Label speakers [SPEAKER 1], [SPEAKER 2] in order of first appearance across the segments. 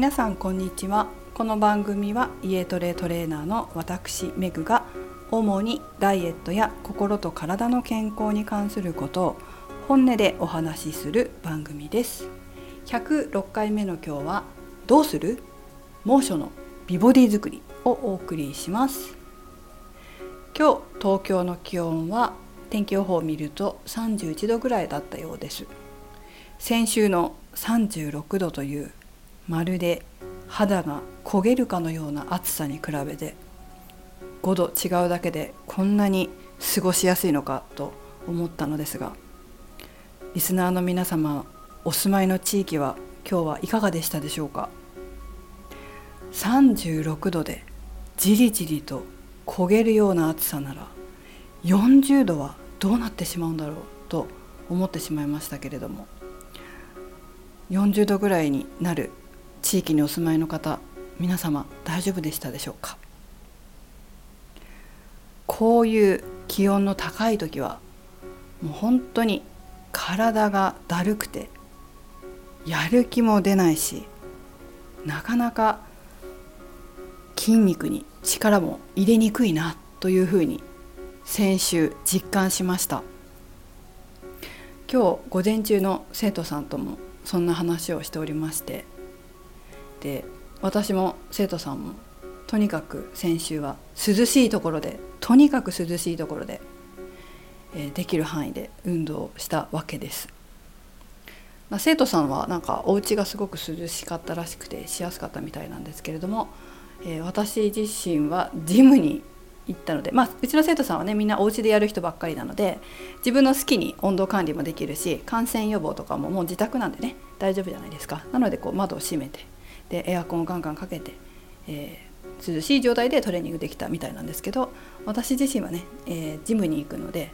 [SPEAKER 1] 皆さんこんにちは。この番組は家トレトレーナーの私メグが主にダイエットや心と体の健康に関することを本音でお話しする番組です。106回目の今日はどうする？猛暑の美ボディ作りをお送りします。今日東京の気温は天気予報を見ると31度ぐらいだったようです。先週の36度というまるで肌が焦げるかのような暑さに比べて5度違うだけでこんなに過ごしやすいのかと思ったのですがリスナーの皆様お住まいの地域は今日はいかがでしたでしょうか？36度でじりじりと焦げるような暑さなら40度はどうなってしまうんだろうと思ってしまいましたけれども40度ぐらいになる地域にお住まいの方皆様大丈夫でしたでしょうか？こういう気温の高い時はもう本当に体がだるくてやる気も出ないしなかなか筋肉に力も入れにくいなというふうに先週実感しました。今日午前中の生徒さんともそんな話をしておりましてで私も生徒さんもとにかく先週は涼しいところでとにかく涼しいところで、えー、できる範囲で運動をしたわけです。まあ、生徒さんはなんかお家がすごく涼しかったらしくてしやすかったみたいなんですけれども、えー、私自身はジムに行ったので、まあ、うちの生徒さんはねみんなお家でやる人ばっかりなので自分の好きに温度管理もできるし感染予防とかももう自宅なんでね大丈夫じゃないですかなのでこう窓を閉めてでエアコンをガンガンかけて、えー、涼しい状態でトレーニングできたみたいなんですけど私自身はね、えー、ジムに行くので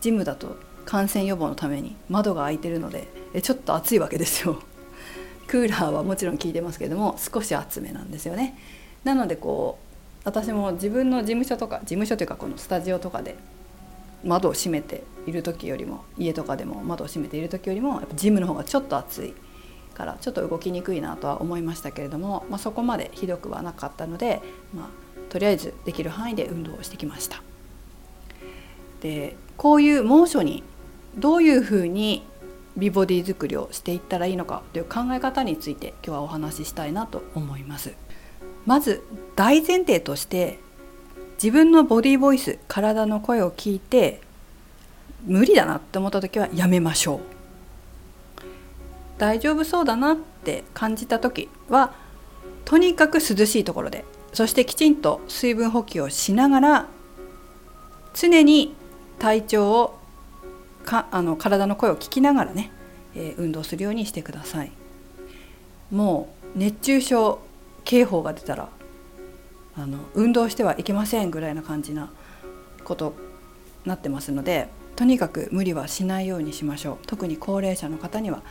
[SPEAKER 1] ジムだと感染予防のために窓が開いてるのでえちょっと暑いわけですよ。クーラーはもちろん効いてますけども少し厚めなんですよね。なのでこう私も自分の事務所とか事務所というかこのスタジオとかで窓を閉めている時よりも家とかでも窓を閉めている時よりもやっぱジムの方がちょっと暑いからちょっと動きにくいなとは思いましたけれども、まあ、そこまでひどくはなかったので、まあ、とりあえずできる範囲で運動をしてきました。でこういう猛暑にどういうふうに美ボディ作りをしていったらいいのかという考え方について今日はお話ししたいなと思います。まず大前提として自分のボディボイス体の声を聞いて無理だなって思った時はやめましょう。大丈夫そうだなって感じた時はとにかく涼しいところでそしてきちんと水分補給をしながら常に体調をかあの体の声を聞きながらね、えー、運動するようにしてください。もう熱中症警報が出たらあの運動してはいけませんぐらいな感じなことなってますのでとにかく無理はしないようにしましょう。特に高齢者の方には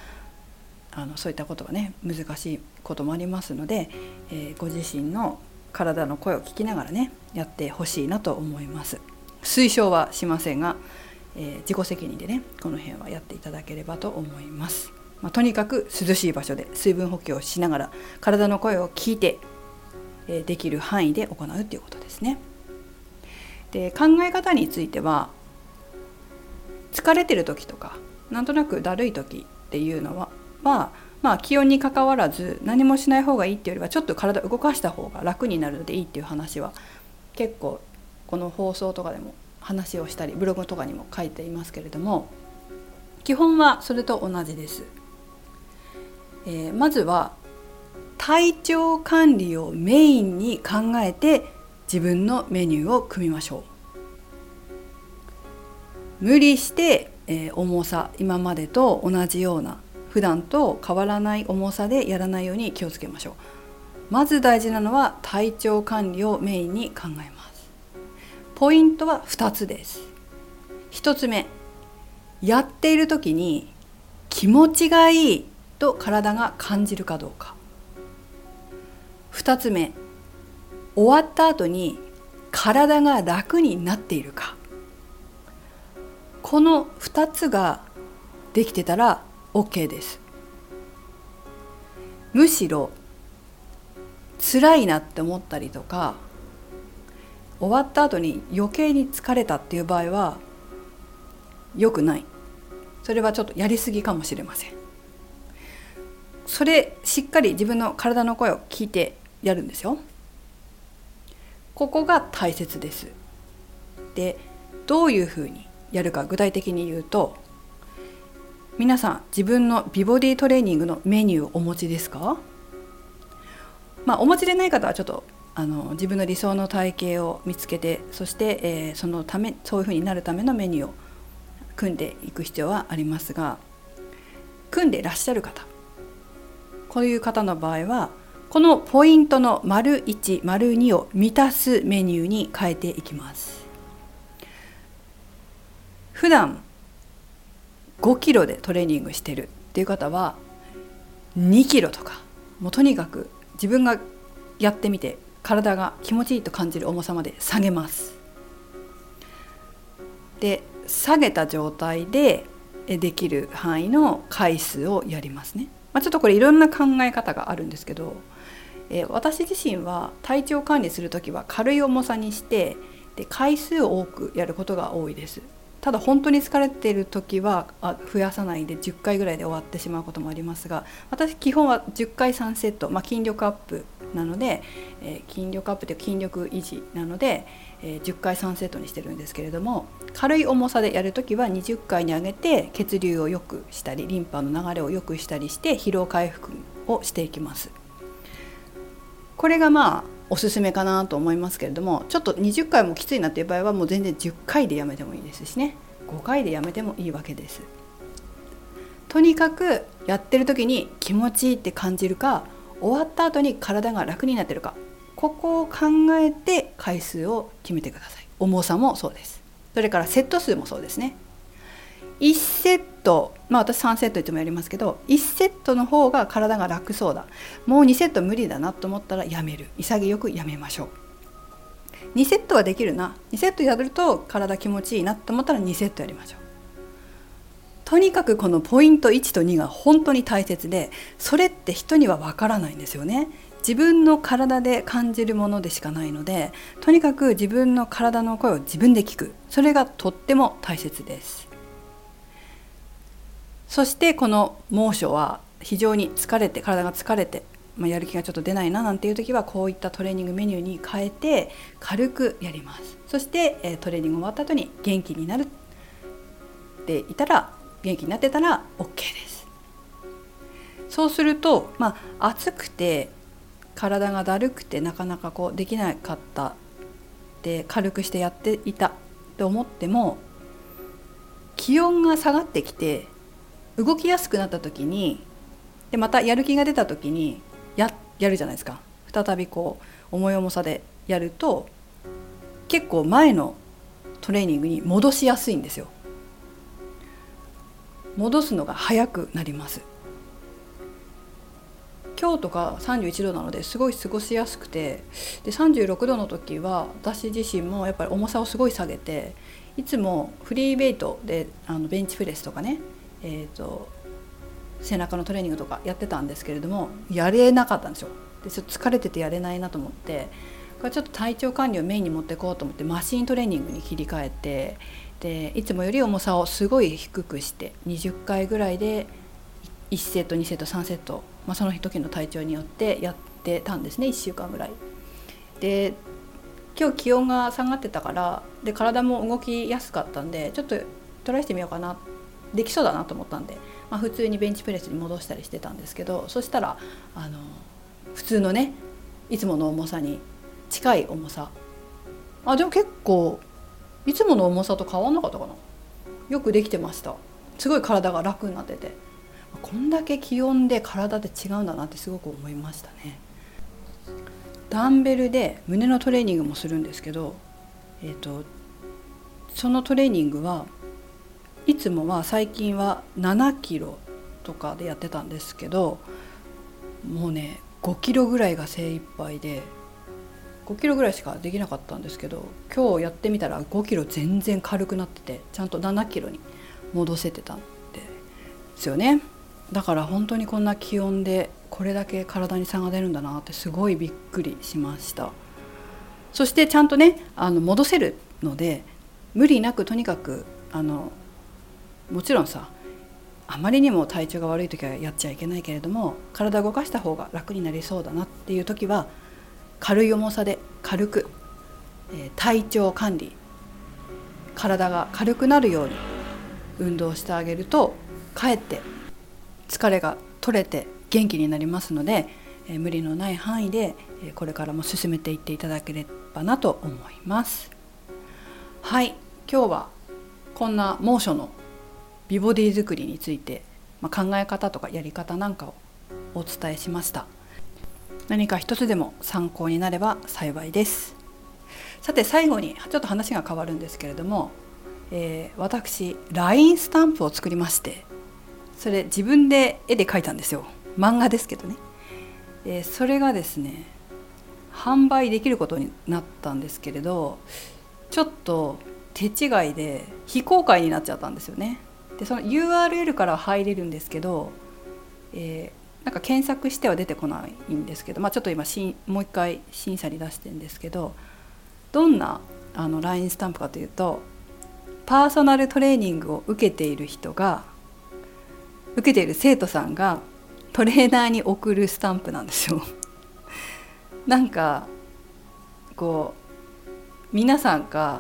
[SPEAKER 1] あのそういったことがね難しいこともありますので、えー、ご自身の体の声を聞きながらねやってほしいなと思います。推奨はしませんが、えー、自己責任でねこの辺はやっていただければと思います、まあ、とにかく涼しい場所で水分補給をしながら体の声を聞いて、えー、できる範囲で行うっていうことですね。で考え方については疲れてる時とかなんとなくだるい時っていうのはは、まあ、気温にかかわらず何もしない方がいいっていうよりはちょっと体動かした方が楽になるのでいいっていう話は結構この放送とかでも話をしたりブログとかにも書いていますけれども基本はそれと同じです。えー、まずは体調管理をメインに考えて自分のメニューを組みましょう。無理して、えー、重さ今までと同じような普段と変わらない重さでやらないように気をつけましょう。まず大事なのは体調管理をメインに考えます。ポイントは2つです。1つ目やっている時に気持ちがいいと体が感じるかどうか。2つ目終わった後に体が楽になっているか。この2つができてたら OK です。むしろ辛いなって思ったりとか終わった後に余計に疲れたっていう場合は良くない。それはちょっとやりすぎかもしれません。それしっかり自分の体の声を聞いてやるんですよ。ここが大切です。でどういうふうにやるか具体的に言うと皆さん自分の美ボディトレーニングのメニューをお持ちですか？まあお持ちでない方はちょっとあの自分の理想の体型を見つけてそして、えー、そのためそういうふうになるためのメニューを組んでいく必要はありますが組んでらっしゃる方こういう方の場合はこのポイントの丸1丸2を満たすメニューに変えていきます。普段5キロでトレーニングしてるっていう方は2キロとかもうとにかく自分がやってみて体が気持ちいいと感じる重さまで下げます。で下げた状態でできる範囲の回数をやりますね、まあ、ちょっとこれいろんな考え方があるんですけど、えー、私自身は体調管理する時は軽い重さにしてで回数を多くやることが多いです。ただ本当に疲れている時はあ増やさないで10回ぐらいで終わってしまうこともありますが私基本は10回3セット、まあ、筋力アップなので、えー、筋力アップという筋力維持なので、えー、10回3セットにしてるんですけれども軽い重さでやる時は20回に上げて血流を良くしたりリンパの流れを良くしたりして疲労回復をしていきます。これがまあおすすめかなと思いますけれどもちょっと20回もきついなっていう場合はもう全然10回でやめてもいいですしね。5回でやめてもいいわけです。とにかくやってる時に気持ちいいって感じるか終わった後に体が楽になってるかここを考えて回数を決めてください。重さもそうです。それからセット数もそうですね。1セットまあ私3セットいつもやりますけど1セットの方が体が楽そうだ。もう2セット無理だなと思ったらやめる。潔くやめましょう。2セットはできるな。2セットやると体気持ちいいなと思ったら2セットやりましょう。とにかくこのポイント1と2が本当に大切でそれって人にはわからないんですよね。自分の体で感じるものでしかないのでとにかく自分の体の声を自分で聞く。それがとっても大切です。そしてこの猛暑は非常に疲れて体が疲れて、まあ、やる気がちょっと出ないななんていう時はこういったトレーニングメニューに変えて軽くやります。そして、トレーニング終わった後に元気になるっていたら元気になってたら OK です。そうするとまあ暑くて体がだるくてなかなかこうできなかったで軽くしてやっていたと思っても気温が下がってきて動きやすくなった時にでまたやる気が出た時にややるじゃないですか。再びこう重い重さでやると結構前のトレーニングに戻しやすいんですよ。戻すのが早くなります。今日とか31度なのですごい過ごしやすくてで36度の時は私自身もやっぱり重さをすごい下げていつもフリーベイトであのベンチプレスとかねえーと、背中のトレーニングとかやってたんですけれどもやれなかったんですよでちょっと疲れててやれないなと思ってこれちょっと体調管理をメインに持っていこうと思ってマシントレーニングに切り替えてでいつもより重さをすごい低くして20回ぐらいで1セット2セット3セット、まあ、その時の体調によってやってたんですね1週間ぐらい。で今日気温が下がってたからで体も動きやすかったんでちょっとトライしてみようかなってできそうだなと思ったんで、まあ、普通にベンチプレスに戻したりしてたんですけどそしたらあの普通のねいつもの重さに近い重さ。あでも結構いつもの重さと変わんなかったかな。よくできてました。すごい体が楽になってて。こんだけ気温で体で違うんだなってすごく思いましたね。ダンベルで胸のトレーニングもするんですけどえっ、ー、とそのトレーニングはいつもは最近は7キロとかでやってたんですけどもうね5キロぐらいが精一杯で5キロぐらいしかできなかったんですけど今日やってみたら5キロ全然軽くなっててちゃんと7キロに戻せてたんですよね。だから本当にこんな気温でこれだけ体に差が出るんだなってすごいびっくりしました。そしてちゃんとねあの戻せるので無理なくとにかくあのもちろんさあまりにも体調が悪い時はやっちゃいけないけれども体を動かした方が楽になりそうだなっていう時は軽い重さで軽く、えー、体調管理体が軽くなるように運動してあげるとかえって疲れが取れて元気になりますので、えー、無理のない範囲で、えー、これからも進めていっていただければなと思います。はい。今日はこんな猛暑の美ボディ作りについて、まあ、考え方とかやり方なんかをお伝えしました。何か一つでも参考になれば幸いです。さて最後にちょっと話が変わるんですけれども、えー、私 LINE スタンプを作りましてそれ自分で絵で描いたんですよ。漫画ですけどね、えー、それがですね販売できることになったんですけれどちょっと手違いで非公開になっちゃったんですよね。でその URL から入れるんですけど、えー、なんか検索しては出てこないんですけど、まあ、ちょっと今しもう一回審査に出してるんですけどどんなあの LINE スタンプかというとパーソナルトレーニングを受けている人が受けている生徒さんがトレーナーに送るスタンプなんですよ。なんかこう皆さんが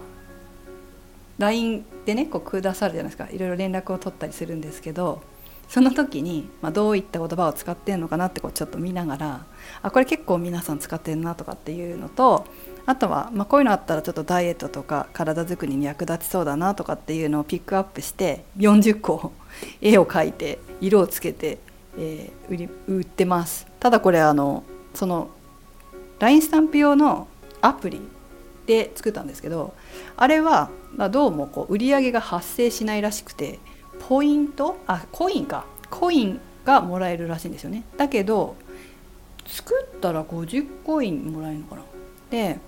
[SPEAKER 1] LINE でねこうくださるじゃないですか。いろいろ連絡を取ったりするんですけどその時に、まあ、どういった言葉を使ってるのかなってこうちょっと見ながらあこれ結構皆さん使ってるなとかっていうのとあとは、まあ、こういうのあったらちょっとダイエットとか体作りに役立ちそうだなとかっていうのをピックアップして40個 絵を描いて色をつけて、えー、売り売ってます。ただこれあのその LINE スタンプ用のアプリで作ったんですけどあれはまどうもこう売り上げが発生しないらしくてポイントあコインか。コインがもらえるらしいんですよね。だけど作ったら50コインもらえるのかな。で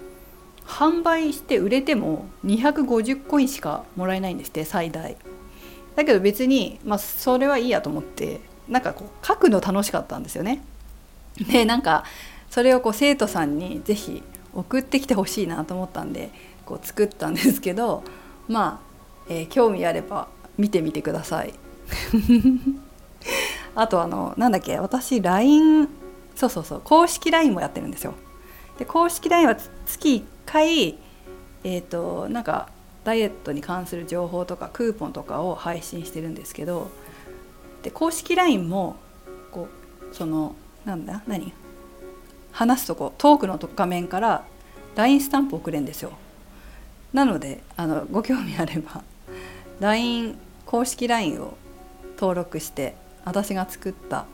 [SPEAKER 1] 販売して売れても250コインしかもらえないんですって最大。だけど別に、まあ、それはいいやと思ってなんかこう書くの楽しかったんですよね。でなんかそれをこう生徒さんに是非送ってきてほしいなと思ったんでこう作ったんですけどまあ、えー、興味あれば見てみてください。あとあのなんだっけ私 LINE そうそうそう公式 LINE もやってるんですよ。で公式 LINE は月1回えっ、ー、となんかダイエットに関する情報とかクーポンとかを配信してるんですけどで公式 LINE もこうそのなんだ何？話すとこトークの画面から LINE スタンプ送れんですよ。なのであのご興味あれば LINE 公式 LINE を登録して私が作った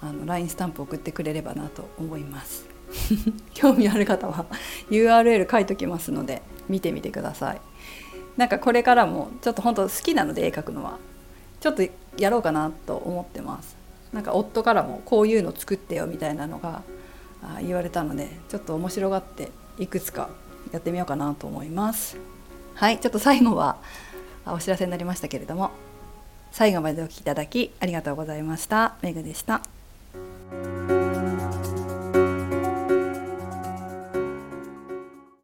[SPEAKER 1] あの LINE スタンプ送ってくれればなと思います。興味ある方は URL 書いときますので見てみてください。なんかこれからもちょっと本当好きなので絵描くのはちょっとやろうかなと思ってます。なんか夫からもこういうの作ってよみたいなのが言われたのでちょっと面白がっていくつかやってみようかなと思います。はいちょっと最後はお知らせになりましたけれども最後までお聴きいただきありがとうございました。めぐでした。